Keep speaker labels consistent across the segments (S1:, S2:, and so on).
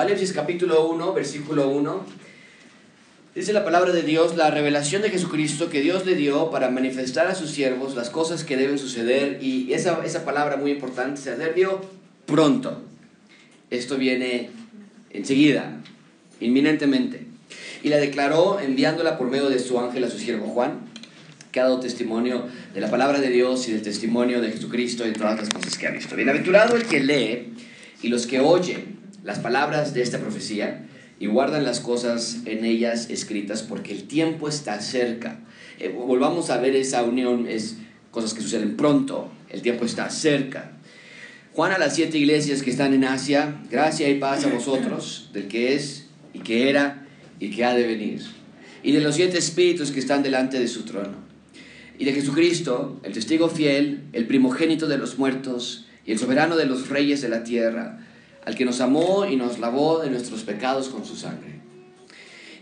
S1: Apocalipsis capítulo 1, versículo 1. Dice la palabra de Dios, la revelación de Jesucristo que Dios le dio para manifestar a sus siervos las cosas que deben suceder. Y esa, esa palabra muy importante, se dio pronto. Esto viene enseguida, inminentemente. Y la declaró enviándola por medio de su ángel a su siervo Juan, que ha dado testimonio de la palabra de Dios y del testimonio de Jesucristo y todas las cosas que ha visto. Bienaventurado el que lee y los que oyen las palabras de esta profecía y guardan las cosas en ellas escritas porque el tiempo está cerca. Eh, volvamos a ver esa unión, es cosas que suceden pronto, el tiempo está cerca. Juan a las siete iglesias que están en Asia, gracia y paz a vosotros, del que es y que era y que ha de venir, y de los siete espíritus que están delante de su trono, y de Jesucristo, el testigo fiel, el primogénito de los muertos y el soberano de los reyes de la tierra, al que nos amó y nos lavó de nuestros pecados con su sangre.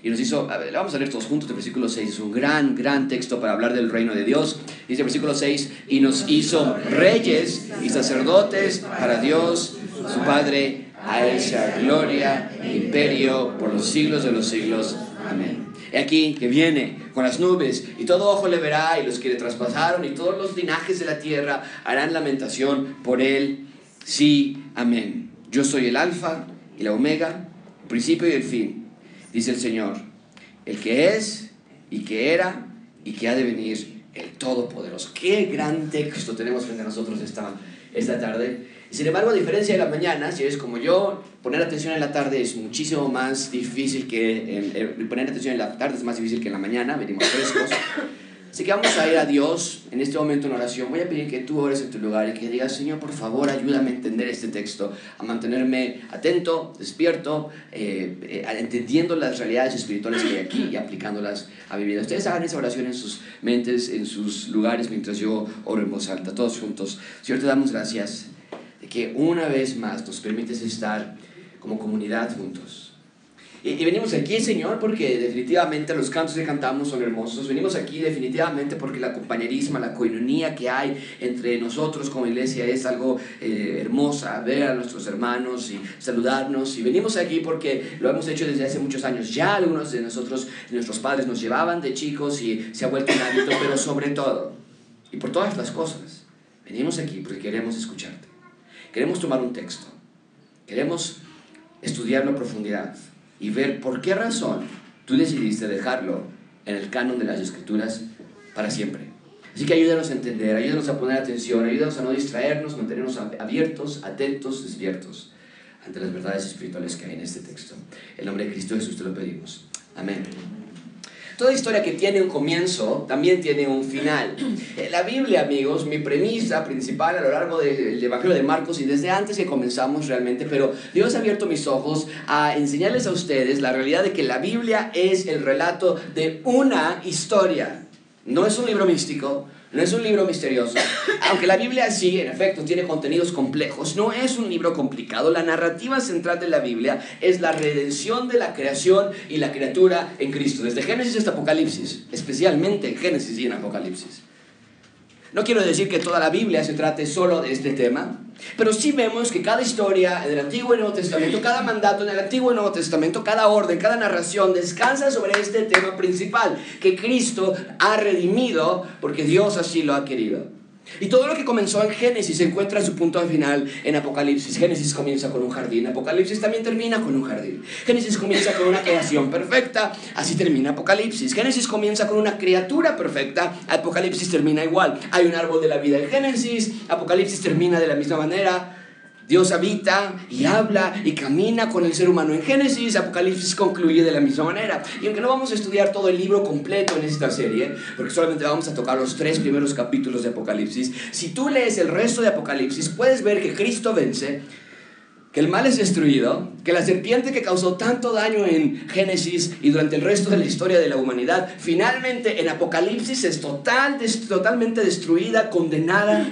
S1: Y nos hizo, a ver, vamos a leer todos juntos el versículo 6, es un gran, gran texto para hablar del reino de Dios. Dice el versículo 6, y nos hizo reyes y sacerdotes para Dios, su Padre, a él sea gloria e imperio por los siglos de los siglos. Amén. He aquí que viene con las nubes y todo ojo le verá y los que le traspasaron y todos los linajes de la tierra harán lamentación por él. Sí, amén. Yo soy el alfa y la omega, el principio y el fin, dice el Señor, el que es y que era y que ha de venir, el Todopoderoso. Qué gran texto tenemos frente a nosotros esta, esta tarde. Sin embargo, a diferencia de la mañana, si eres como yo, poner atención en la tarde es muchísimo más difícil que... poner atención en la tarde es más difícil que en la mañana, venimos frescos. Así que vamos a ir a Dios en este momento en oración. Voy a pedir que tú ores en tu lugar y que digas, Señor, por favor, ayúdame a entender este texto, a mantenerme atento, despierto, eh, eh, entendiendo las realidades espirituales que hay aquí y aplicándolas a mi vida. Ustedes hagan esa oración en sus mentes, en sus lugares, mientras yo oro en voz alta, todos juntos. Señor, te damos gracias de que una vez más nos permites estar como comunidad juntos y, venimos aquí, Señor, porque definitivamente los cantos que cantamos son hermosos. Venimos aquí definitivamente porque la compañerisma, la coinonía que hay entre nosotros como iglesia es algo eh, hermosa, ver a nuestros hermanos y saludarnos. Y venimos aquí porque lo hemos hecho desde hace muchos años. Ya algunos de nosotros, nuestros padres nos llevaban de chicos y se ha vuelto un hábito, pero sobre todo, y por todas las cosas, venimos aquí porque queremos escucharte. Queremos tomar un texto. Queremos estudiarlo a profundidad y ver por qué razón tú decidiste dejarlo en el canon de las escrituras para siempre. Así que ayúdanos a entender, ayúdanos a poner atención, ayúdanos a no distraernos, mantenernos abiertos, atentos, despiertos ante las verdades espirituales que hay en este texto. En nombre de Cristo Jesús te lo pedimos. Amén. Toda historia que tiene un comienzo también tiene un final. La Biblia, amigos, mi premisa principal a lo largo del Evangelio de Marcos y desde antes que comenzamos realmente, pero Dios ha abierto mis ojos a enseñarles a ustedes la realidad de que la Biblia es el relato de una historia. No es un libro místico, no es un libro misterioso. Aunque la Biblia sí, en efecto, tiene contenidos complejos, no es un libro complicado. La narrativa central de la Biblia es la redención de la creación y la criatura en Cristo, desde Génesis hasta Apocalipsis, especialmente en Génesis y en Apocalipsis. No quiero decir que toda la Biblia se trate solo de este tema, pero sí vemos que cada historia en el Antiguo y Nuevo Testamento, cada mandato en el Antiguo y Nuevo Testamento, cada orden, cada narración descansa sobre este tema principal, que Cristo ha redimido porque Dios así lo ha querido. Y todo lo que comenzó en Génesis encuentra su punto final en Apocalipsis. Génesis comienza con un jardín, Apocalipsis también termina con un jardín. Génesis comienza con una creación perfecta, así termina Apocalipsis. Génesis comienza con una criatura perfecta, Apocalipsis termina igual. Hay un árbol de la vida en Génesis, Apocalipsis termina de la misma manera. Dios habita y habla y camina con el ser humano en Génesis, Apocalipsis concluye de la misma manera. Y aunque no vamos a estudiar todo el libro completo en esta serie, porque solamente vamos a tocar los tres primeros capítulos de Apocalipsis, si tú lees el resto de Apocalipsis, puedes ver que Cristo vence, que el mal es destruido, que la serpiente que causó tanto daño en Génesis y durante el resto de la historia de la humanidad, finalmente en Apocalipsis es total, totalmente destruida, condenada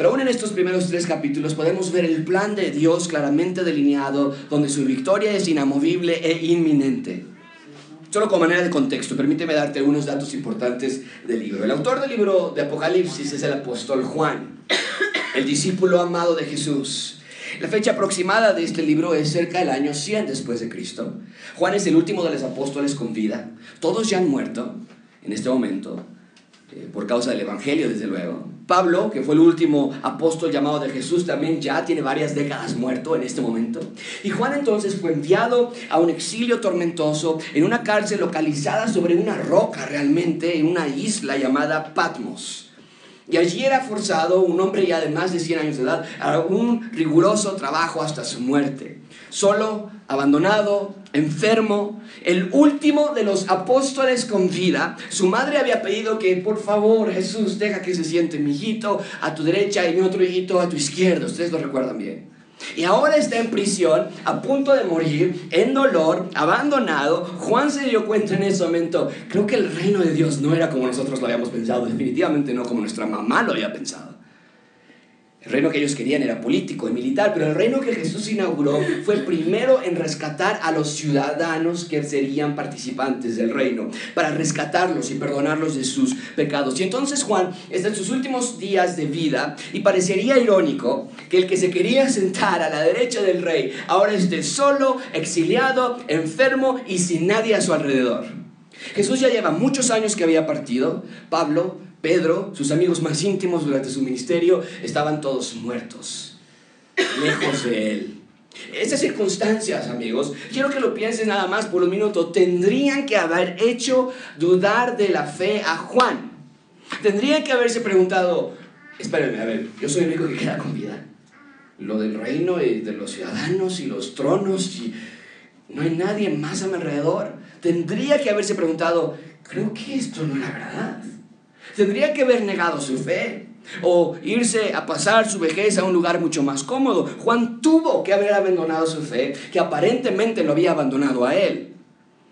S1: pero aún en estos primeros tres capítulos podemos ver el plan de Dios claramente delineado, donde su victoria es inamovible e inminente. Solo como manera de contexto, permíteme darte algunos datos importantes del libro. El autor del libro de Apocalipsis es el apóstol Juan, el discípulo amado de Jesús. La fecha aproximada de este libro es cerca del año 100 después de Cristo. Juan es el último de los apóstoles con vida. Todos ya han muerto en este momento, eh, por causa del Evangelio, desde luego. Pablo, que fue el último apóstol llamado de Jesús, también ya tiene varias décadas muerto en este momento. Y Juan entonces fue enviado a un exilio tormentoso en una cárcel localizada sobre una roca realmente, en una isla llamada Patmos. Y allí era forzado un hombre ya de más de 100 años de edad a un riguroso trabajo hasta su muerte. Solo, abandonado, enfermo, el último de los apóstoles con vida. Su madre había pedido que, por favor, Jesús, deja que se siente mi hijito a tu derecha y mi otro hijito a tu izquierda. Ustedes lo recuerdan bien. Y ahora está en prisión, a punto de morir, en dolor, abandonado. Juan se dio cuenta en ese momento, creo que el reino de Dios no era como nosotros lo habíamos pensado, definitivamente no como nuestra mamá lo había pensado. El reino que ellos querían era político y militar, pero el reino que Jesús inauguró fue primero en rescatar a los ciudadanos que serían participantes del reino, para rescatarlos y perdonarlos de sus pecados. Y entonces Juan está en sus últimos días de vida y parecería irónico que el que se quería sentar a la derecha del rey ahora esté solo, exiliado, enfermo y sin nadie a su alrededor. Jesús ya lleva muchos años que había partido. Pablo Pedro, sus amigos más íntimos durante su ministerio, estaban todos muertos, lejos de él. Esas circunstancias, amigos, quiero que lo piensen nada más por un minuto, tendrían que haber hecho dudar de la fe a Juan. Tendrían que haberse preguntado, espérenme, a ver, yo soy el único que queda con vida. Lo del reino y de los ciudadanos y los tronos y no hay nadie más a mi alrededor. Tendría que haberse preguntado, creo que esto no era verdad. Tendría que haber negado su fe o irse a pasar su vejez a un lugar mucho más cómodo. Juan tuvo que haber abandonado su fe, que aparentemente lo había abandonado a él.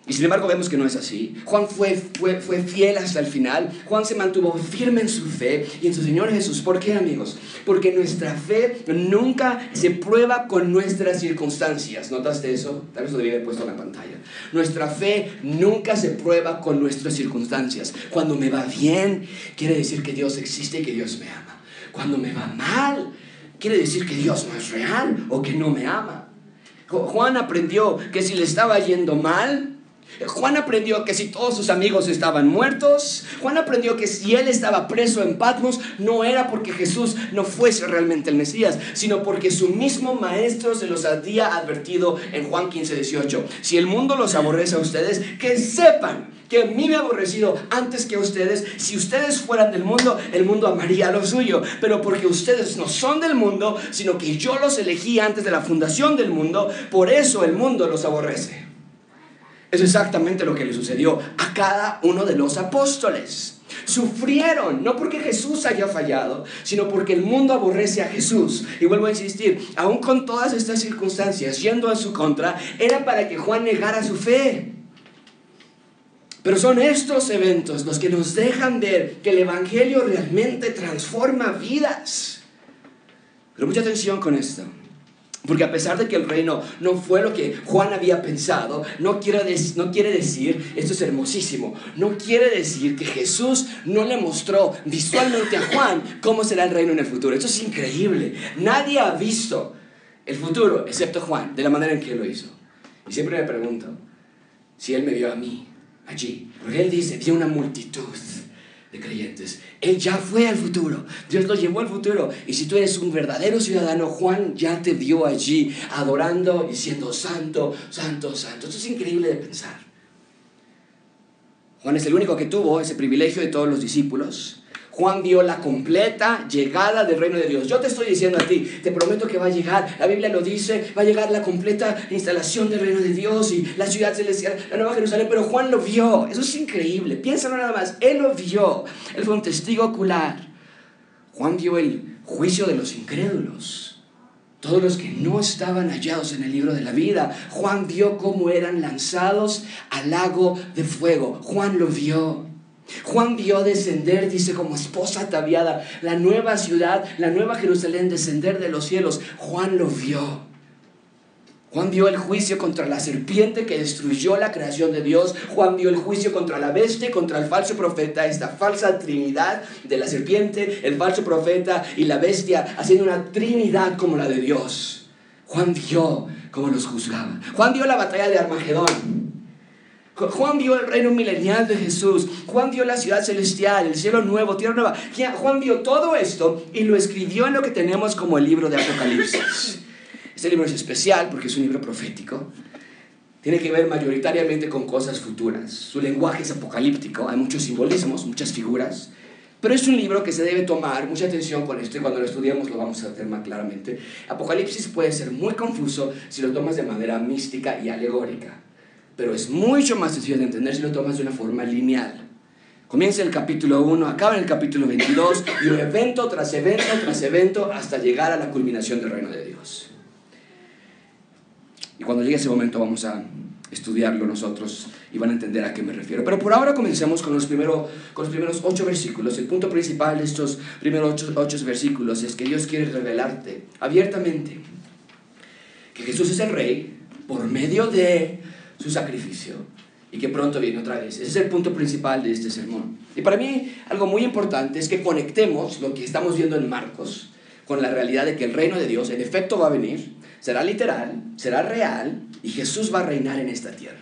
S1: Y sin embargo vemos que no es así. Juan fue, fue, fue, fiel hasta el final. Juan se mantuvo firme en su fe y en su Señor Jesús. ¿Por qué amigos? Porque nuestra fe nunca se prueba con nuestras circunstancias. ¿Notaste eso? Tal vez lo debía haber puesto en la pantalla. Nuestra fe nunca se prueba con nuestras circunstancias. Cuando me va bien, quiere decir que Dios existe y que Dios me ama. Cuando me va mal, quiere decir que Dios no es real o que no me ama. Juan aprendió que si le estaba yendo mal, Juan aprendió que si todos sus amigos estaban muertos, Juan aprendió que si él estaba preso en Patmos, no era porque Jesús no fuese realmente el Mesías, sino porque su mismo maestro se los había advertido en Juan 15, 18. Si el mundo los aborrece a ustedes, que sepan que a mí me ha aborrecido antes que a ustedes. Si ustedes fueran del mundo, el mundo amaría lo suyo. Pero porque ustedes no son del mundo, sino que yo los elegí antes de la fundación del mundo, por eso el mundo los aborrece. Es exactamente lo que le sucedió a cada uno de los apóstoles. Sufrieron, no porque Jesús haya fallado, sino porque el mundo aborrece a Jesús. Y vuelvo a insistir, aún con todas estas circunstancias yendo a su contra, era para que Juan negara su fe. Pero son estos eventos los que nos dejan ver que el Evangelio realmente transforma vidas. Pero mucha atención con esto. Porque a pesar de que el reino no fue lo que Juan había pensado, no quiere, no quiere decir, esto es hermosísimo, no quiere decir que Jesús no le mostró visualmente a Juan cómo será el reino en el futuro. Esto es increíble. Nadie ha visto el futuro excepto Juan, de la manera en que lo hizo. Y siempre me pregunto si él me vio a mí allí. Porque él dice, vi una multitud de creyentes. Él ya fue al futuro. Dios lo llevó al futuro. Y si tú eres un verdadero ciudadano, Juan ya te vio allí adorando y siendo santo, santo, santo. Esto es increíble de pensar. Juan es el único que tuvo ese privilegio de todos los discípulos. Juan vio la completa llegada del reino de Dios. Yo te estoy diciendo a ti, te prometo que va a llegar, la Biblia lo dice, va a llegar la completa instalación del reino de Dios y la ciudad celestial, la nueva Jerusalén, pero Juan lo vio. Eso es increíble. Piénsalo nada más, él lo vio. Él fue un testigo ocular. Juan vio el juicio de los incrédulos. Todos los que no estaban hallados en el libro de la vida. Juan vio cómo eran lanzados al lago de fuego. Juan lo vio. Juan vio descender, dice, como esposa ataviada, la nueva ciudad, la nueva Jerusalén descender de los cielos. Juan lo vio. Juan vio el juicio contra la serpiente que destruyó la creación de Dios. Juan vio el juicio contra la bestia, contra el falso profeta, esta falsa trinidad de la serpiente, el falso profeta y la bestia, haciendo una trinidad como la de Dios. Juan vio cómo los juzgaba. Juan vio la batalla de Armagedón. Juan vio el reino milenial de Jesús. Juan vio la ciudad celestial, el cielo nuevo, tierra nueva. Juan vio todo esto y lo escribió en lo que tenemos como el libro de Apocalipsis. Este libro es especial porque es un libro profético. Tiene que ver mayoritariamente con cosas futuras. Su lenguaje es apocalíptico, hay muchos simbolismos, muchas figuras. Pero es un libro que se debe tomar mucha atención con esto y cuando lo estudiamos lo vamos a hacer más claramente. Apocalipsis puede ser muy confuso si lo tomas de manera mística y alegórica pero es mucho más sencillo de entender si lo tomas de una forma lineal. Comienza el capítulo 1, acaba en el capítulo 22 y un evento tras evento tras evento hasta llegar a la culminación del reino de Dios. Y cuando llegue ese momento vamos a estudiarlo nosotros y van a entender a qué me refiero. Pero por ahora comencemos con los, primero, con los primeros ocho versículos. El punto principal de estos primeros ocho, ocho versículos es que Dios quiere revelarte abiertamente que Jesús es el Rey por medio de su sacrificio y que pronto viene otra vez. Ese es el punto principal de este sermón. Y para mí algo muy importante es que conectemos lo que estamos viendo en Marcos con la realidad de que el reino de Dios en efecto va a venir, será literal, será real y Jesús va a reinar en esta tierra.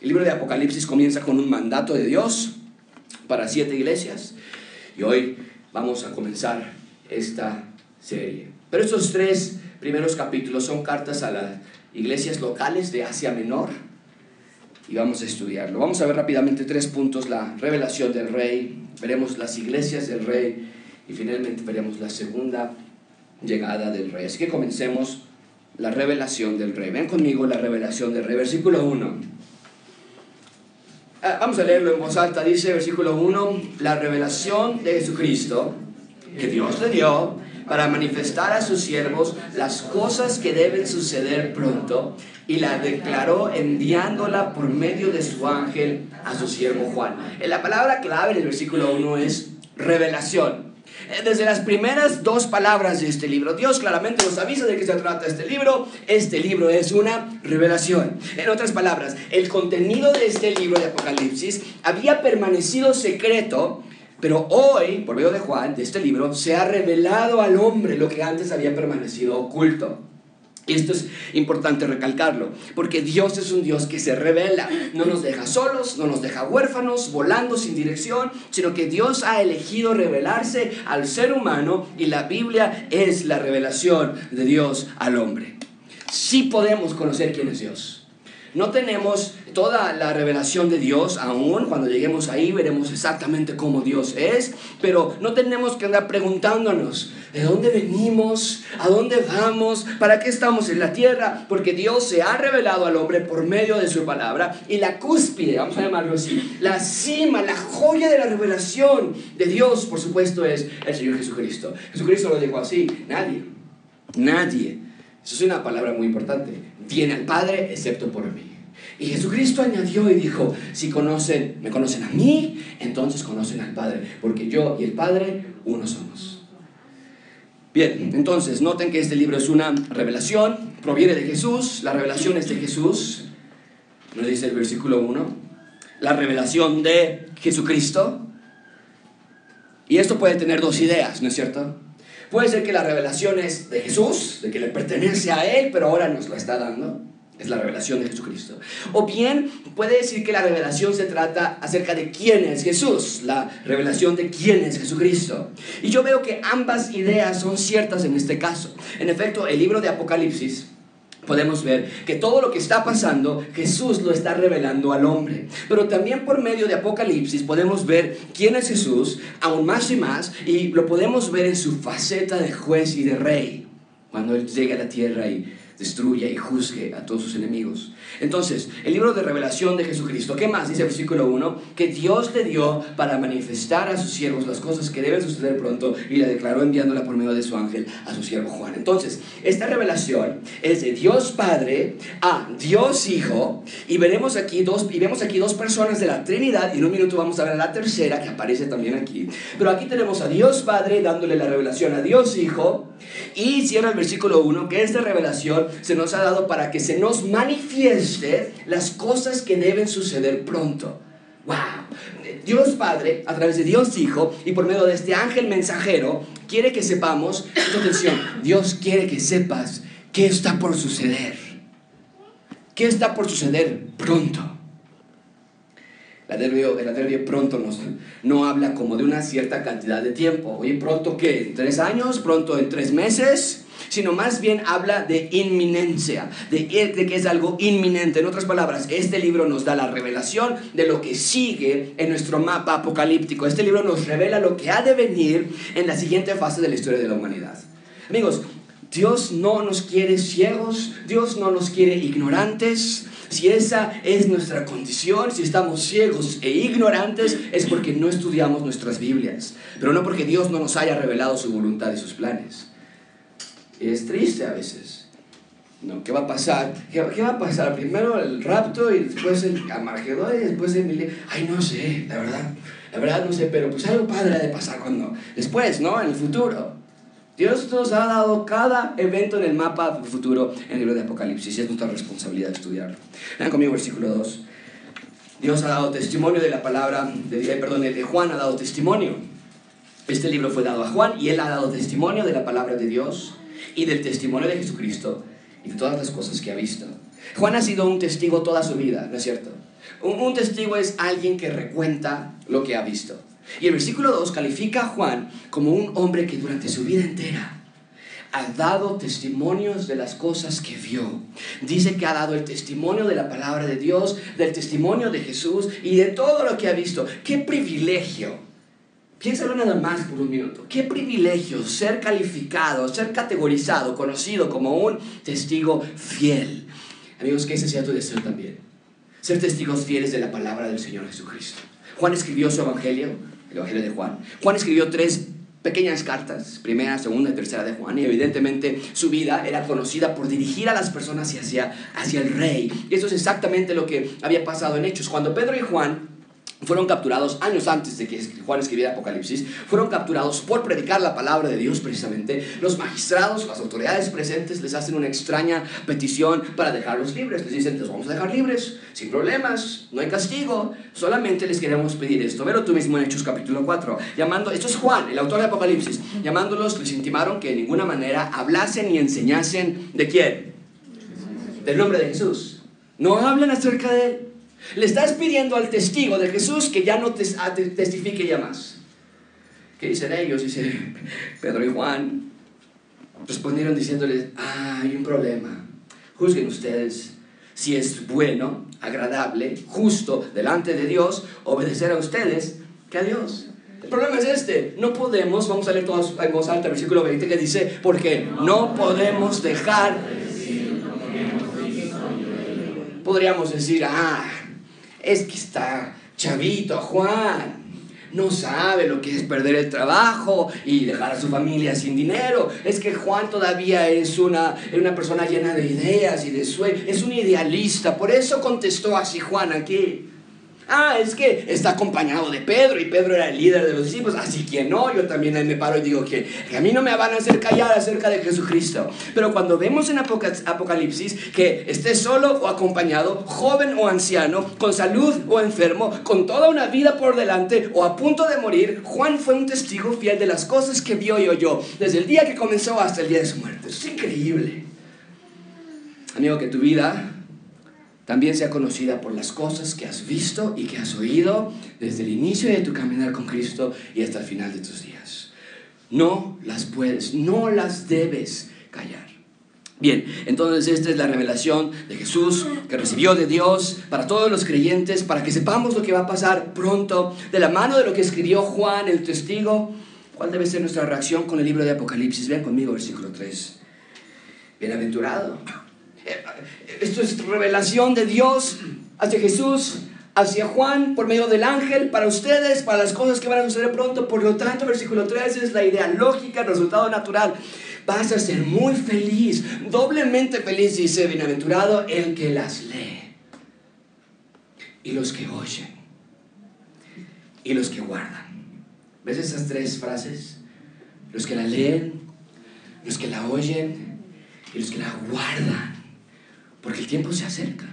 S1: El libro de Apocalipsis comienza con un mandato de Dios para siete iglesias y hoy vamos a comenzar esta serie. Pero estos tres primeros capítulos son cartas a las iglesias locales de Asia Menor, y vamos a estudiarlo. Vamos a ver rápidamente tres puntos, la revelación del rey, veremos las iglesias del rey y finalmente veremos la segunda llegada del rey. Así que comencemos la revelación del rey. Ven conmigo la revelación del rey, versículo 1. Ah, vamos a leerlo en voz alta, dice versículo 1, la revelación de Jesucristo que Dios le dio para manifestar a sus siervos las cosas que deben suceder pronto y la declaró enviándola por medio de su ángel a su siervo Juan. La palabra clave en el versículo 1 es revelación. Eh, desde las primeras dos palabras de este libro, Dios claramente nos avisa de qué se trata este libro. Este libro es una revelación. En otras palabras, el contenido de este libro de Apocalipsis había permanecido secreto pero hoy, por medio de Juan, de este libro, se ha revelado al hombre lo que antes había permanecido oculto. Y esto es importante recalcarlo, porque Dios es un Dios que se revela, no nos deja solos, no nos deja huérfanos, volando sin dirección, sino que Dios ha elegido revelarse al ser humano y la Biblia es la revelación de Dios al hombre. Sí podemos conocer quién es Dios. No tenemos toda la revelación de Dios aún. Cuando lleguemos ahí veremos exactamente cómo Dios es. Pero no tenemos que andar preguntándonos de dónde venimos, a dónde vamos, para qué estamos en la tierra. Porque Dios se ha revelado al hombre por medio de su palabra. Y la cúspide, vamos a llamarlo así, la cima, la joya de la revelación de Dios, por supuesto, es el Señor Jesucristo. Jesucristo lo dijo así. Nadie, nadie. Eso es una palabra muy importante viene al Padre excepto por mí. Y Jesucristo añadió y dijo, si conocen, me conocen a mí, entonces conocen al Padre, porque yo y el Padre uno somos. Bien, entonces noten que este libro es una revelación, proviene de Jesús, la revelación es de Jesús, nos dice el versículo 1, la revelación de Jesucristo. Y esto puede tener dos ideas, ¿no es cierto? Puede ser que la revelación es de Jesús, de que le pertenece a Él, pero ahora nos la está dando. Es la revelación de Jesucristo. O bien puede decir que la revelación se trata acerca de quién es Jesús, la revelación de quién es Jesucristo. Y yo veo que ambas ideas son ciertas en este caso. En efecto, el libro de Apocalipsis podemos ver que todo lo que está pasando, Jesús lo está revelando al hombre. Pero también por medio de Apocalipsis podemos ver quién es Jesús, aún más y más, y lo podemos ver en su faceta de juez y de rey, cuando Él llega a la tierra y destruya y juzgue a todos sus enemigos. Entonces, el libro de revelación de Jesucristo, ¿qué más dice el versículo 1? Que Dios le dio para manifestar a sus siervos las cosas que deben suceder pronto y la declaró enviándola por medio de su ángel a su siervo Juan. Entonces, esta revelación es de Dios Padre a Dios Hijo y veremos aquí dos y vemos aquí dos personas de la Trinidad y en un minuto vamos a ver a la tercera que aparece también aquí. Pero aquí tenemos a Dios Padre dándole la revelación a Dios Hijo y cierra el versículo 1 que esta revelación se nos ha dado para que se nos manifieste las cosas que deben suceder pronto. ¡Wow! Dios Padre, a través de Dios Hijo y por medio de este ángel mensajero, quiere que sepamos, atención, Dios quiere que sepas ¿Qué está por suceder? ¿Qué está por suceder pronto? El adverbio, el adverbio pronto nos, no habla como de una cierta cantidad de tiempo. Oye, ¿pronto qué? ¿En tres años? ¿Pronto en tres meses? Sino más bien habla de inminencia, de, que es algo inminente. En otras palabras, este libro nos da la revelación de lo que sigue en nuestro mapa apocalíptico. Este libro nos revela lo que ha de venir en la siguiente fase de la historia de la humanidad. Amigos, Dios no nos quiere ciegos, Dios no nos quiere ignorantes. Si esa es nuestra condición, si estamos ciegos e ignorantes, es porque no estudiamos nuestras Biblias, pero no porque Dios no nos haya revelado su voluntad y sus planes. Es triste a veces. No, ¿qué va a pasar? ¿Qué, va a pasar? Primero el rapto y después el amargedor y después el Ay, no sé, la verdad. La verdad no sé, pero pues algo padre de pasar cuando... Después, ¿no? En el futuro. Dios nos ha dado cada evento en el mapa futuro en el libro de Apocalipsis y es nuestra responsabilidad estudiarlo. Vean conmigo versículo 2. Dios ha dado testimonio de la palabra, de, eh, perdón, de Juan ha dado testimonio. Este libro fue dado a Juan y él ha dado testimonio de la palabra de Dios y del testimonio de Jesucristo y de todas las cosas que ha visto. Juan ha sido un testigo toda su vida, ¿no es cierto? un testigo es alguien que recuenta lo que ha visto. Y el versículo 2 califica a Juan como un hombre que durante su vida entera ha dado testimonios de las cosas que vio. Dice que ha dado el testimonio de la palabra de Dios, del testimonio de Jesús y de todo lo que ha visto. ¡Qué privilegio! Piénsalo nada más por un minuto. Qué privilegio ser calificado, ser categorizado, conocido como un testigo fiel. Amigos, que ese sea tu deseo también. Ser testigos fieles de la palabra del Señor Jesucristo. Juan escribió su evangelio el Evangelio de Juan. Juan escribió tres pequeñas cartas, primera, segunda y tercera de Juan, y evidentemente su vida era conocida por dirigir a las personas hacia, hacia el rey. Y eso es exactamente lo que había pasado en Hechos. Cuando Pedro y Juan fueron capturados años antes de que Juan escribiera Apocalipsis, fueron capturados por predicar la palabra de Dios precisamente. Los magistrados, las autoridades presentes les hacen una extraña petición para dejarlos libres. Les dicen, los vamos a dejar libres, sin problemas, no hay castigo, solamente les queremos pedir esto. Velo tú mismo en Hechos capítulo 4. Llamando, esto es Juan, el autor de Apocalipsis, llamándolos les intimaron que de ninguna manera hablasen ni enseñasen de quién? Del nombre de Jesús. No hablen acerca de él le estás pidiendo al testigo de Jesús que ya no te, testifique ya más. ¿Qué dicen ellos? Dice Pedro y Juan. Respondieron diciéndoles, ah, hay un problema. Juzguen ustedes si es bueno, agradable, justo delante de Dios obedecer a ustedes que a Dios. El problema es este, no podemos, vamos a leer todos en voz alta versículo 20 que dice, porque no podemos dejar, podríamos decir, ah, es que está chavito Juan. No sabe lo que es perder el trabajo y dejar a su familia sin dinero. Es que Juan todavía es una, una persona llena de ideas y de sueños. Es un idealista. Por eso contestó así Juan aquí. Ah, es que está acompañado de Pedro y Pedro era el líder de los discípulos, así que no, yo también me paro y digo que, a mí no me van a hacer callar acerca de Jesucristo. Pero cuando vemos en Apocalipsis que esté solo o acompañado, joven o anciano, con salud o enfermo, con toda una vida por delante o a punto de morir, Juan fue un testigo fiel de las cosas que vio y oyó, desde el día que comenzó hasta el día de su muerte. es increíble. Amigo, que tu vida también sea conocida por las cosas que has visto y que has oído desde el inicio de tu caminar con Cristo y hasta el final de tus días. No las puedes, no las debes callar. Bien, entonces esta es la revelación de Jesús que recibió de Dios para todos los creyentes, para que sepamos lo que va a pasar pronto, de la mano de lo que escribió Juan, el testigo. ¿Cuál debe ser nuestra reacción con el libro de Apocalipsis? Vean conmigo versículo 3. Bienaventurado esto es revelación de Dios hacia Jesús, hacia Juan, por medio del ángel, para ustedes, para las cosas que van a suceder pronto. Por lo tanto, versículo 3 es la idea lógica, el resultado natural. Vas a ser muy feliz, doblemente feliz, dice, bienaventurado el que las lee. Y los que oyen. Y los que guardan. ¿Ves esas tres frases? Los que la leen, los que la oyen y los que la guardan. Porque el tiempo se acerca.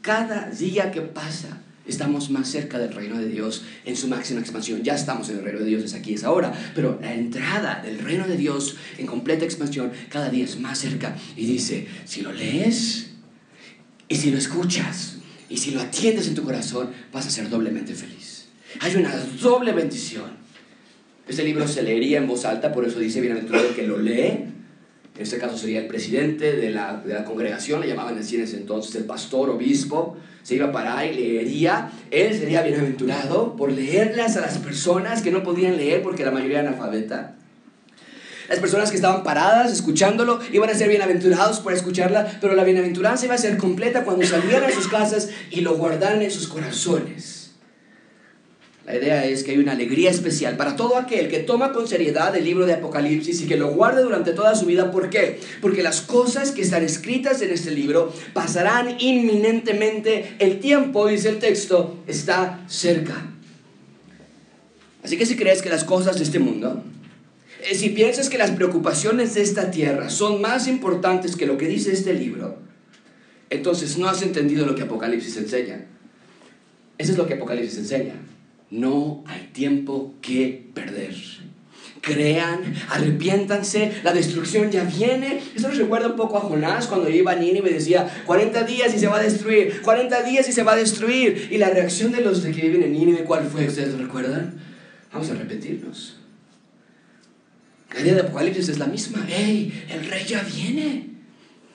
S1: Cada día que pasa estamos más cerca del reino de Dios en su máxima expansión. Ya estamos en el reino de Dios, es aquí, es ahora. Pero la entrada del reino de Dios en completa expansión cada día es más cerca. Y dice, si lo lees y si lo escuchas y si lo atiendes en tu corazón, vas a ser doblemente feliz. Hay una doble bendición. Este libro se leería en voz alta, por eso dice bienaventurado que lo lee. En este caso sería el presidente de la, de la congregación, le llamaban así en ese entonces el pastor, obispo, se iba para ahí, leería, él sería bienaventurado por leerlas a las personas que no podían leer porque la mayoría eran analfabeta. Las personas que estaban paradas escuchándolo iban a ser bienaventurados por escucharla, pero la bienaventuranza iba a ser completa cuando salieran a sus casas y lo guardaran en sus corazones. La idea es que hay una alegría especial para todo aquel que toma con seriedad el libro de Apocalipsis y que lo guarde durante toda su vida. ¿Por qué? Porque las cosas que están escritas en este libro pasarán inminentemente. El tiempo, dice el texto, está cerca. Así que si crees que las cosas de este mundo, eh, si piensas que las preocupaciones de esta tierra son más importantes que lo que dice este libro, entonces no has entendido lo que Apocalipsis enseña. Eso es lo que Apocalipsis enseña. No hay tiempo que perder. Crean, arrepiéntanse, la destrucción ya viene. Esto nos recuerda un poco a Jonás cuando iba a Nínive y decía, 40 días y se va a destruir, 40 días y se va a destruir. Y la reacción de los que viven en Nínive, ¿cuál fue? ¿Ustedes recuerdan? Vamos a repetirnos. La idea de Apocalipsis es la misma. ¡Ey! El rey ya viene.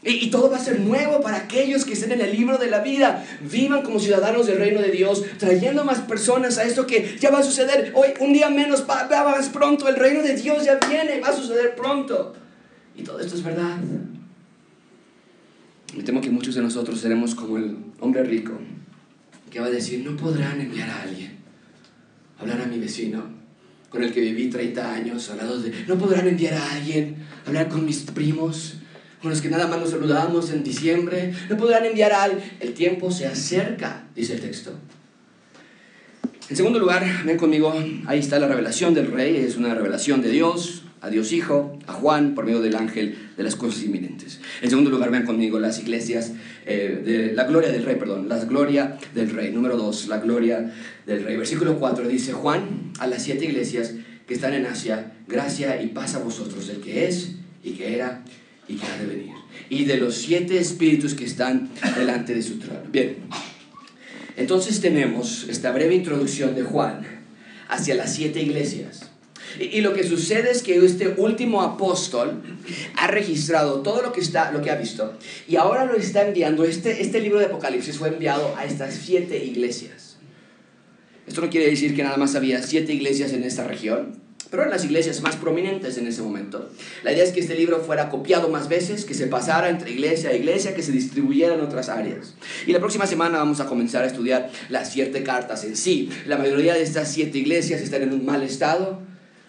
S1: Y, todo va a ser nuevo para aquellos que estén en el libro de la vida. Vivan como ciudadanos del reino de Dios, trayendo más personas a esto que ya va a suceder. Hoy, un día menos, va, va más pronto. El reino de Dios ya viene, va a suceder pronto. Y todo esto es verdad. Me temo que muchos de nosotros seremos como el hombre rico que va a decir, no podrán enviar a alguien, hablar a mi vecino con el que viví 30 años, al lado de, no podrán enviar a alguien, hablar con mis primos, con los que nada más nos saludamos en diciembre, no podrán enviar al... El tiempo se acerca, dice el texto. En segundo lugar, ven conmigo, ahí está la revelación del rey, es una revelación de Dios, a Dios Hijo, a Juan, por medio del ángel de las cosas inminentes. En segundo lugar, ven conmigo las iglesias, eh, de, la gloria del rey, perdón, la gloria del rey. Número dos, la gloria del rey. Versículo 4 dice, Juan, a las siete iglesias que están en Asia, gracia y paz a vosotros, del que es y que era y que ha de venir. Y de los siete espíritus que están delante de su trono. Bien, entonces tenemos esta breve introducción de Juan hacia las siete iglesias. Y, lo que sucede es que este último apóstol ha registrado todo lo que, está, lo que ha visto y ahora lo está enviando. Este, este libro de Apocalipsis fue enviado a estas siete iglesias. Esto no quiere decir que nada más había siete iglesias en esta región pero eran las iglesias más prominentes en ese momento. La idea es que este libro fuera copiado más veces, que se pasara entre iglesia a iglesia, que se distribuyera en otras áreas. Y la próxima semana vamos a comenzar a estudiar las siete cartas en sí. La mayoría de estas siete iglesias están en un mal estado.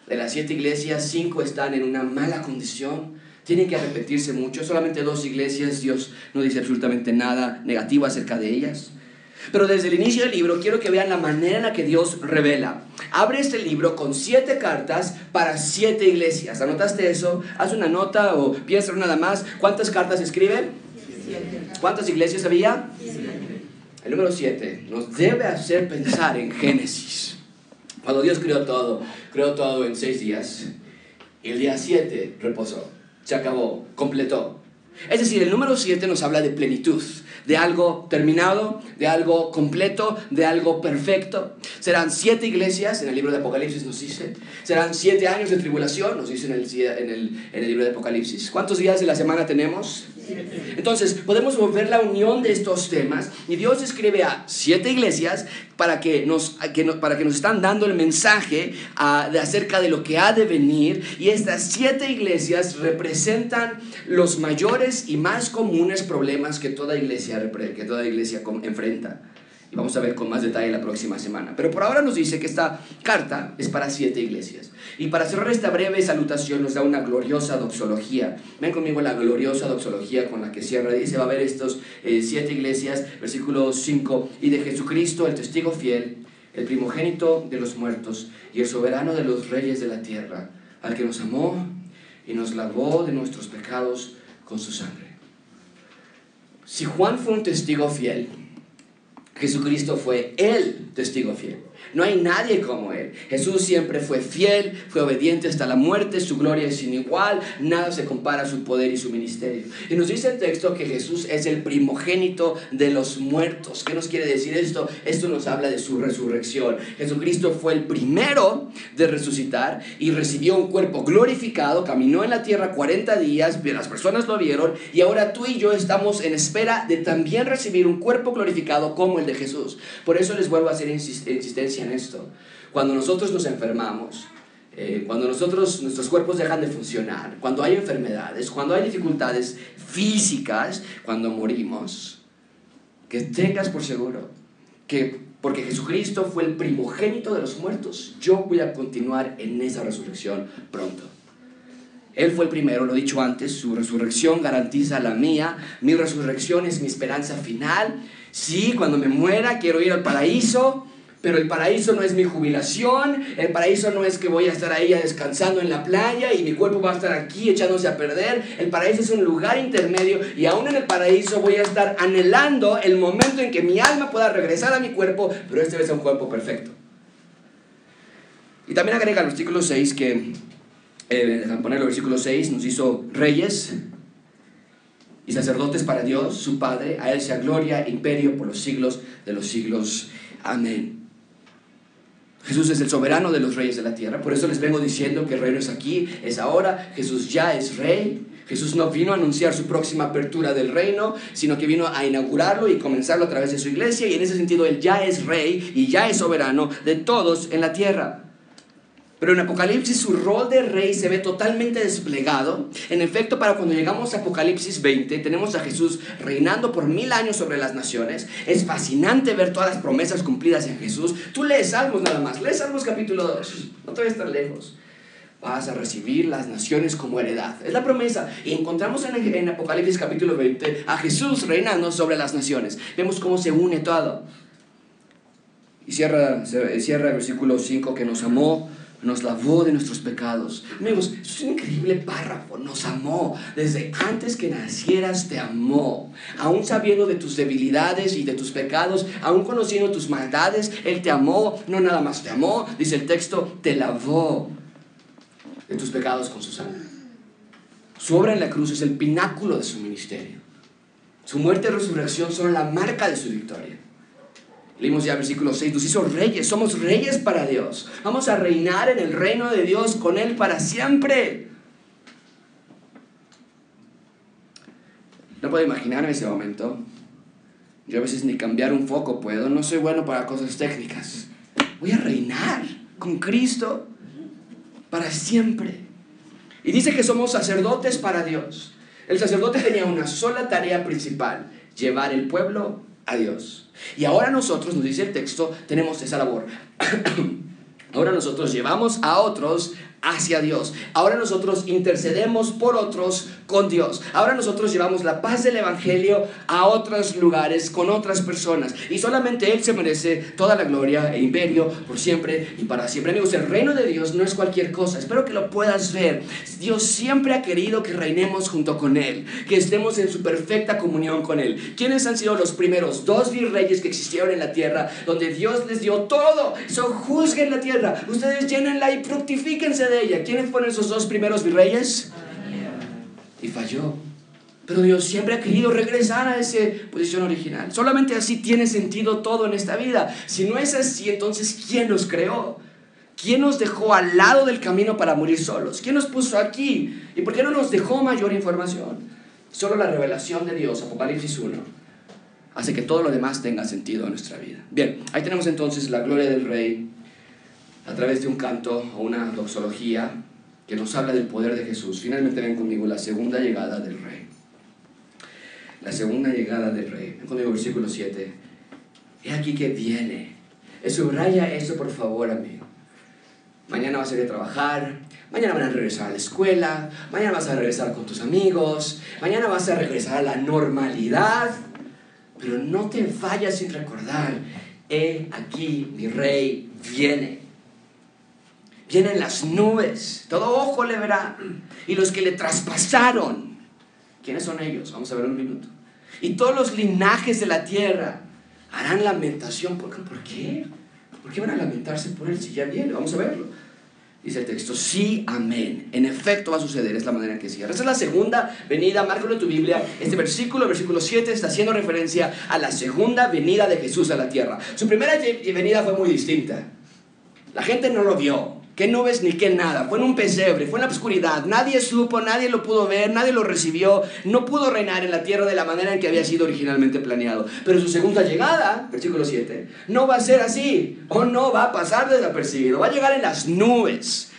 S1: De las siete iglesias, cinco están en una mala condición. Tienen que repetirse mucho. Solamente dos iglesias, Dios no dice absolutamente nada negativo acerca de ellas. Pero desde el inicio del libro quiero que vean la manera en la que Dios revela. Abre este libro con siete cartas para siete iglesias. ¿Anotaste eso? Haz una nota o piensa nada más. ¿Cuántas cartas escriben? ¿Cuántas iglesias había? El número siete nos debe hacer pensar en Génesis. Cuando Dios creó todo, creó todo en seis días. Y el día siete reposó. Se acabó, completó. Es decir, el número 7 nos habla de plenitud, de algo terminado, de algo completo, de algo perfecto. Serán siete iglesias, en el libro de Apocalipsis nos dice. Serán siete años de tribulación, nos dice en el, en el, en el libro de Apocalipsis. ¿Cuántos días de la semana tenemos? Entonces, podemos volver la unión de estos temas y Dios escribe a siete iglesias para que nos, para que nos están dando el mensaje de acerca de lo que ha de venir y estas siete iglesias representan los mayores y más comunes problemas que toda iglesia, que toda iglesia enfrenta. Y vamos a ver con más detalle la próxima semana. Pero por ahora nos dice que esta carta es para siete iglesias. Y para cerrar esta breve salutación nos da una gloriosa doxología. Ven conmigo la gloriosa doxología con la que cierra. Dice, va a haber estos eh, siete iglesias, versículo 5, y de Jesucristo, el testigo fiel, el primogénito de los muertos y el soberano de los reyes de la tierra, al que nos amó y nos lavó de nuestros pecados con su sangre. Si Juan fue un testigo fiel, Jesucristo fue el testigo fiel. No hay nadie como Él. Jesús siempre fue fiel, fue obediente hasta la muerte, su gloria es sin igual, nada se compara a su poder y su ministerio. Y nos dice el texto que Jesús es el primogénito de los muertos. ¿Qué nos quiere decir esto? Esto nos habla de su resurrección. Jesucristo fue el primero de resucitar y recibió un cuerpo glorificado, caminó en la tierra 40 días, las personas lo vieron y ahora tú y yo estamos en espera de también recibir un cuerpo glorificado como el de Jesús. Por eso les vuelvo a hacer insistencia en esto. Cuando nosotros nos enfermamos, eh, cuando nosotros, nuestros cuerpos dejan de funcionar, cuando hay enfermedades, cuando hay dificultades físicas, cuando morimos, que tengas por seguro que porque Jesucristo fue el primogénito de los muertos, yo voy a continuar en esa resurrección pronto. Él fue el primero, lo he dicho antes, su resurrección garantiza la mía, mi resurrección es mi esperanza final. Sí, cuando me muera quiero ir al paraíso, pero el paraíso no es mi jubilación, el paraíso no es que voy a estar ahí descansando en la playa y mi cuerpo va a estar aquí echándose a perder. El paraíso es un lugar intermedio y aún en el paraíso voy a estar anhelando el momento en que mi alma pueda regresar a mi cuerpo, pero este es un cuerpo perfecto. Y también agrega el versículo 6 que, eh, poner el versículo 6, nos hizo reyes y sacerdotes para Dios, su Padre, a Él sea gloria, imperio por los siglos de los siglos. Amén. Jesús es el soberano de los reyes de la tierra. Por eso les vengo diciendo que el reino es aquí, es ahora. Jesús ya es rey. Jesús no vino a anunciar su próxima apertura del reino, sino que vino a inaugurarlo y comenzarlo a través de su iglesia. Y en ese sentido, Él ya es rey y ya es soberano de todos en la tierra. Pero en Apocalipsis su rol de rey se ve totalmente desplegado. En efecto, para cuando llegamos a Apocalipsis 20, tenemos a Jesús reinando por mil años sobre las naciones. Es fascinante ver todas las promesas cumplidas en Jesús. Tú lees Salmos nada más, lees Salmos capítulo 2, no te vayas tan lejos. Vas a recibir las naciones como heredad. Es la promesa. Y encontramos en, en Apocalipsis capítulo 20 a Jesús reinando sobre las naciones. Vemos cómo se une todo. Y cierra, cierra el versículo 5 que nos amó nos lavó de nuestros pecados. Amigos, es un increíble párrafo. Nos amó. Desde antes que nacieras te amó. Aún sabiendo de tus debilidades y de tus pecados, aún conociendo tus maldades, Él te amó. No nada más te amó, dice el texto, te lavó de tus pecados con su sangre. Su obra en la cruz es el pináculo de su ministerio. Su muerte y resurrección son la marca de su victoria. Leímos ya versículo 6, nos hizo reyes, somos reyes para Dios. Vamos a reinar en el reino de Dios con Él para siempre. No puedo imaginarme ese momento. Yo a veces ni cambiar un foco puedo, no soy bueno para cosas técnicas. Voy a reinar con Cristo para siempre. Y dice que somos sacerdotes para Dios. El sacerdote tenía una sola tarea principal, llevar el pueblo a Dios. Y ahora nosotros, nos dice el texto, tenemos esa labor. ahora nosotros llevamos a otros hacia Dios. Ahora nosotros intercedemos por otros con Dios. Ahora nosotros llevamos la paz del Evangelio a otros lugares, con otras personas. Y solamente Él se merece toda la gloria e imperio por siempre y para siempre. Amigos, el reino de Dios no es cualquier cosa. Espero que lo puedas ver. Dios siempre ha querido que reinemos junto con Él, que estemos en su perfecta comunión con Él. ¿Quiénes han sido los primeros dos virreyes que existieron en la tierra, donde Dios les dio todo? So, juzguen la tierra. Ustedes llénenla y fructifíquense de ella. ¿Quiénes fueron esos dos primeros virreyes? Y falló. Pero Dios siempre ha querido regresar a esa posición original. Solamente así tiene sentido todo en esta vida. Si no es así, entonces ¿quién nos creó? ¿Quién nos dejó al lado del camino para morir solos? ¿Quién nos puso aquí? ¿Y por qué no nos dejó mayor información? Solo la revelación de Dios, Apocalipsis 1, hace que todo lo demás tenga sentido en nuestra vida. Bien, ahí tenemos entonces la gloria del Rey, a través de un canto o una doxología que nos habla del poder de Jesús. Finalmente ven conmigo la segunda llegada del Rey. La segunda llegada del Rey. Ven conmigo versículo 7. He aquí que viene. Subraya eso por favor, amigo. Mañana vas a ir a trabajar, mañana van a regresar a la escuela, mañana vas a regresar con tus amigos, mañana vas a regresar a la normalidad. Pero no te vayas sin recordar, he aquí mi rey viene vienen las nubes, todo ojo le verá. Y los que le traspasaron, ¿quiénes son ellos? Vamos a ver un minuto. Y todos los linajes de la tierra, harán lamentación. ¿Por qué? ¿Por qué van a lamentarse por él si ya viene? Vamos a verlo. Dice el texto, sí, amén. En efecto va a suceder, es la manera en que cierra. Esa es la segunda venida, márcalo en tu Biblia. Este versículo, versículo 7, está haciendo referencia a la segunda venida de Jesús a la tierra. Su primera venida fue muy distinta. La gente no lo vio. ¿Qué nubes ni qué nada? Fue en un pesebre, fue en la oscuridad. Nadie supo, nadie lo pudo ver, nadie lo recibió. No pudo reinar en la tierra de la manera en que había sido originalmente planeado. Pero su segunda llegada, versículo 7, no va a ser así. O no va a pasar desapercibido. Va a llegar en las nubes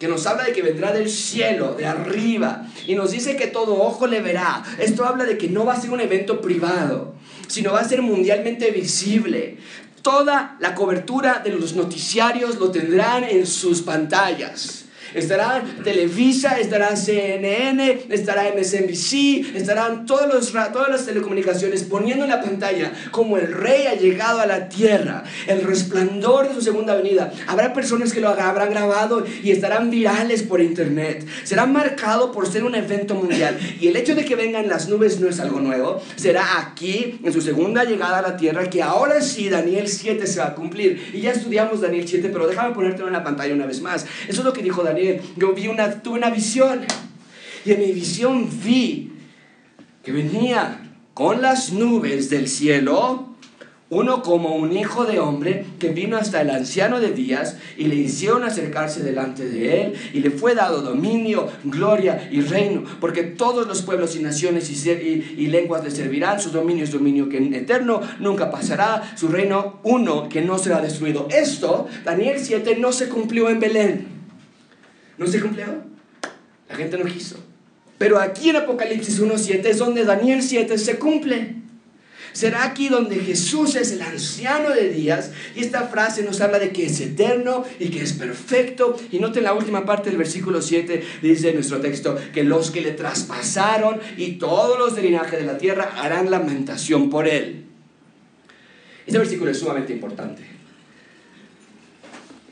S1: que nos habla de que vendrá del cielo, de arriba, y nos dice que todo ojo le verá. Esto habla de que no va a ser un evento privado, sino va a ser mundialmente visible. Toda la cobertura de los noticiarios lo tendrán en sus pantallas. Estará Televisa, estará CNN, estará MSNBC, estarán todos los, todas las telecomunicaciones poniendo en la pantalla como el rey ha llegado a la tierra, el resplandor de su segunda venida. Habrá personas que lo habrán grabado y estarán virales por internet. Será marcado por ser un evento mundial. Y el hecho de que vengan las nubes no es algo nuevo. Será aquí, en su segunda llegada a la tierra, que ahora sí Daniel 7 se va a cumplir. Y ya estudiamos Daniel 7, pero déjame ponértelo en la pantalla una vez más. Eso es lo que dijo Daniel yo vi una, tuve una visión y en mi visión vi que venía con las nubes del cielo uno como un hijo de hombre que vino hasta el anciano de días y le hicieron acercarse delante de él y le fue dado dominio, gloria y reino, porque todos los pueblos y naciones y, lenguas le servirán, su dominio es dominio que eterno nunca pasará, su reino uno que no será destruido. Esto, Daniel 7, no se cumplió en Belén. ¿No se cumplió? La gente no quiso. Pero aquí en Apocalipsis 1.7 es donde Daniel 7 se cumple. Será aquí donde Jesús es el anciano de días y esta frase nos habla de que es eterno y que es perfecto. Y noten la última parte del versículo 7, dice nuestro texto, que los que le traspasaron y todos los del linaje de la tierra harán lamentación por él. Este versículo es sumamente importante.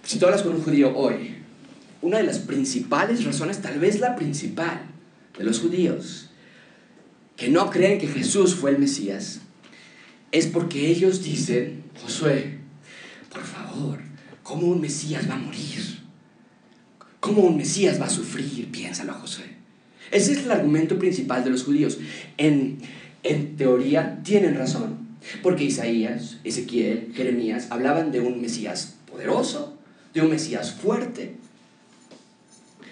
S1: Si tú hablas con un judío hoy, una de las principales razones, tal vez la principal, de los judíos que no creen que Jesús fue el Mesías, es porque ellos dicen, Josué, por favor, ¿cómo un Mesías va a morir? ¿Cómo un Mesías va a sufrir? Piénsalo, Josué. Ese es el argumento principal de los judíos. En, en teoría tienen razón, porque Isaías, Ezequiel, Jeremías hablaban de un Mesías poderoso, de un Mesías fuerte,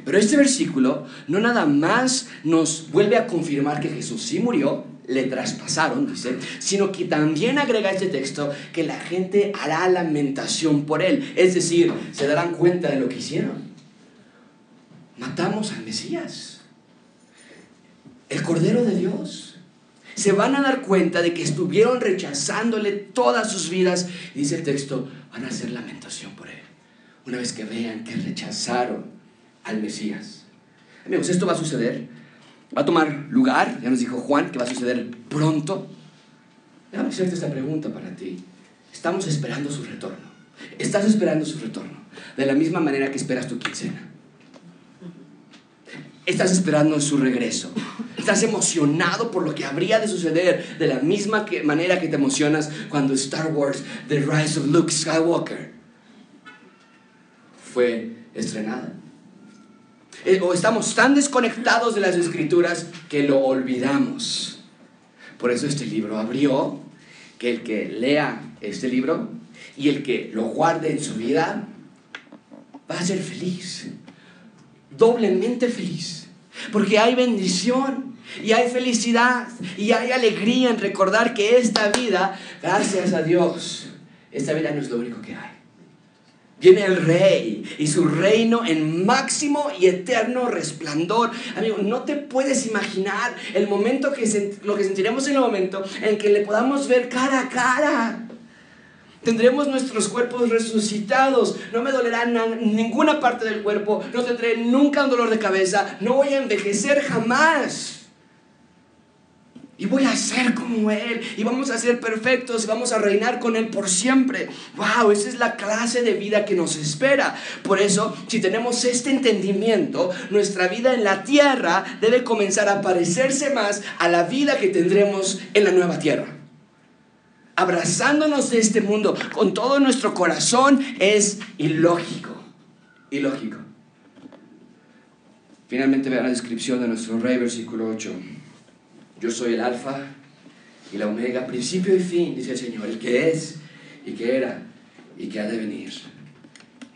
S1: pero este versículo no nada más nos vuelve a confirmar que Jesús sí murió, le traspasaron, dice, sino que también agrega este texto que la gente hará lamentación por él. Es decir, se darán cuenta de lo que hicieron. Matamos al Mesías, el Cordero de Dios. Se van a dar cuenta de que estuvieron rechazándole todas sus vidas. Dice el texto, van a hacer lamentación por él. Una vez que vean que rechazaron al Mesías. Amigos, esto va a suceder. Va a tomar lugar, ya nos dijo Juan, que va a suceder pronto. Déjame hacerte esta pregunta para ti. Estamos esperando su retorno. Estás esperando su retorno. De la misma manera que esperas tu quincena. Estás esperando su regreso. Estás emocionado por lo que habría de suceder de la misma manera que te emocionas cuando Star Wars, The Rise of Luke Skywalker, fue estrenada. Eh, o estamos tan desconectados de las escrituras que lo olvidamos. Por eso este libro abrió que el que lea este libro y el que lo guarde en su vida va a ser feliz, doblemente feliz, porque hay bendición y hay felicidad y hay alegría en recordar que esta vida, gracias a Dios, esta vida no es lo único que hay. Viene el rey y su reino en máximo y eterno resplandor. Amigo, no te puedes imaginar el momento que lo que sentiremos en el momento en que le podamos ver cara a cara. Tendremos nuestros cuerpos resucitados. No me dolerá ninguna parte del cuerpo. No tendré nunca un dolor de cabeza. No voy a envejecer jamás. Y voy a ser como Él. Y vamos a ser perfectos. Y vamos a reinar con Él por siempre. ¡Wow! Esa es la clase de vida que nos espera. Por eso, si tenemos este entendimiento, nuestra vida en la tierra debe comenzar a parecerse más a la vida que tendremos en la nueva tierra. abrazándonos de este mundo con todo nuestro corazón, es ilógico. Ilógico. Finalmente vean la descripción de nuestro rey, versículo 8. Yo soy el alfa y la omega, principio y fin, dice el Señor, el que es y que era y que ha de venir.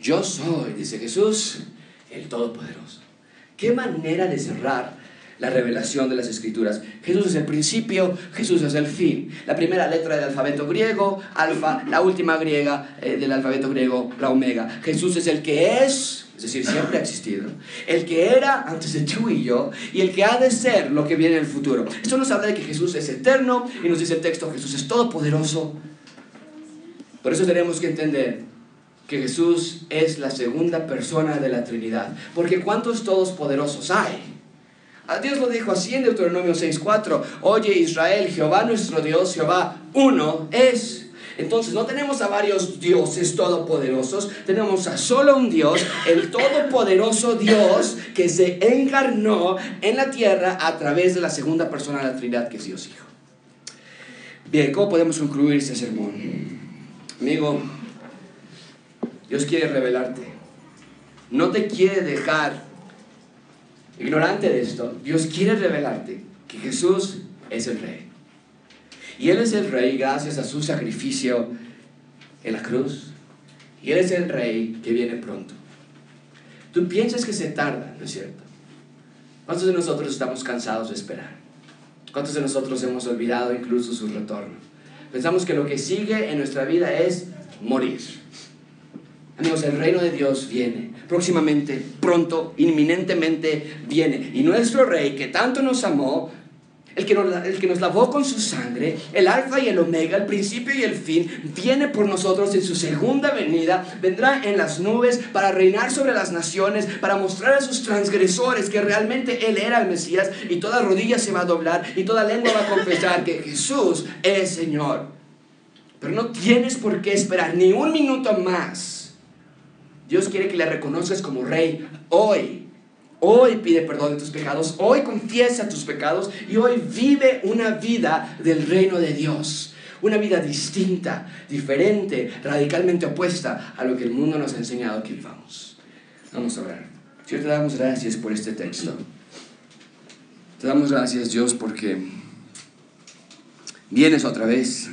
S1: Yo soy, dice Jesús, el Todopoderoso. Qué manera de cerrar la revelación de las escrituras. Jesús es el principio, Jesús es el fin. La primera letra del alfabeto griego, alfa, la última griega eh, del alfabeto griego, la omega. Jesús es el que es, es decir, siempre ha existido, el que era antes de tú y yo, y el que ha de ser lo que viene en el futuro. Esto nos habla de que Jesús es eterno, y nos dice el texto, Jesús es todopoderoso. Por eso tenemos que entender que Jesús es la segunda persona de la Trinidad. Porque ¿cuántos todopoderosos hay? A Dios lo dijo así en Deuteronomio 6.4. Oye Israel, Jehová nuestro Dios, Jehová uno es. Entonces no tenemos a varios dioses todopoderosos, tenemos a solo un Dios, el todopoderoso Dios que se encarnó en la tierra a través de la segunda persona de la Trinidad que es Dios Hijo. Bien, ¿cómo podemos concluir este sermón? Amigo, Dios quiere revelarte. No te quiere dejar ignorante de esto, Dios quiere revelarte que Jesús es el Rey. Y Él es el Rey gracias a su sacrificio en la cruz. Y Él es el Rey que viene pronto. Tú piensas que se tarda, ¿no es cierto? ¿Cuántos de nosotros estamos cansados de esperar? ¿Cuántos de nosotros hemos olvidado incluso su retorno? Pensamos que lo que sigue en nuestra vida es morir. Amigos, el reino de Dios viene próximamente, pronto, inminentemente viene. Y nuestro Rey, que tanto nos amó, el que, nos, el que nos lavó con su sangre, el alfa y el omega, el principio y el fin, viene por nosotros en su segunda venida, vendrá en las nubes para reinar sobre las naciones, para mostrar a sus transgresores que realmente Él era el Mesías y toda rodilla se va a doblar y toda lengua va a confesar que Jesús es Señor. Pero no tienes por qué esperar ni un minuto más Dios quiere que le reconozcas como rey hoy. Hoy pide perdón de tus pecados, hoy confiesa tus pecados y hoy vive una vida del reino de Dios. Una vida distinta, diferente, radicalmente opuesta a lo que el mundo nos ha enseñado que vivamos. Vamos a orar. Señor, te damos gracias por este texto. Te damos gracias, Dios, porque vienes otra vez.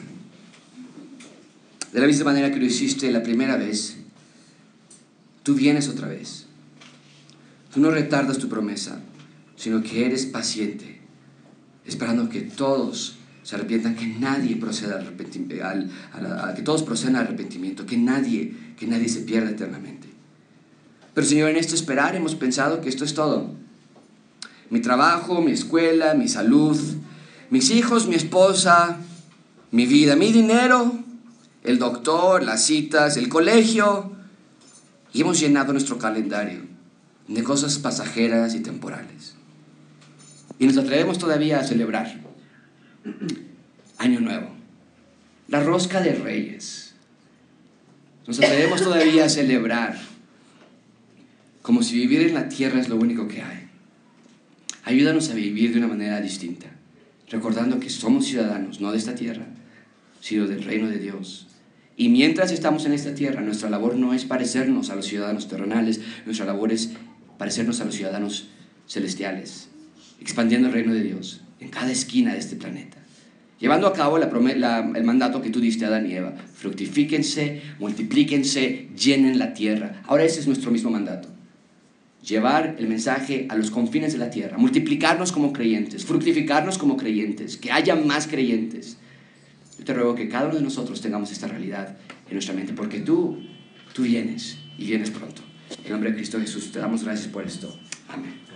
S1: De la misma manera que lo hiciste la primera vez tú vienes otra vez. Tú no retardas tu promesa, sino que eres paciente, esperando que todos se arrepientan, que nadie proceda al, al que todos procedan al arrepentimiento, que nadie, que nadie se pierda eternamente. Pero Señor, en esto esperar hemos pensado que esto es todo. Mi trabajo, mi escuela, mi salud, mis hijos, mi esposa, mi vida, mi dinero, el doctor, las citas, el colegio, y hemos llenado nuestro calendario de cosas pasajeras y temporales. Y nos atrevemos todavía a celebrar Año Nuevo, la rosca de reyes. Nos atrevemos todavía a celebrar como si vivir en la tierra es lo único que hay. Ayúdanos a vivir de una manera distinta, recordando que somos ciudadanos no de esta tierra, sino del reino de Dios y mientras estamos en esta tierra, nuestra labor no es parecernos a los ciudadanos terrenales, nuestra labor es parecernos a los ciudadanos celestiales, expandiendo el reino de Dios en cada esquina de este planeta. Llevando a cabo el mandato que tú diste a Adán y fructifíquense, multiplíquense, llenen la tierra. Ahora ese es nuestro mismo mandato. Llevar el mensaje a los confines de la tierra, multiplicarnos como creyentes, fructificarnos como creyentes, que haya más creyentes te ruego que cada uno de nosotros tengamos esta realidad en nuestra mente, porque tú, tú vienes y vienes pronto. En nombre de Cristo Jesús, te damos gracias por esto. Amén.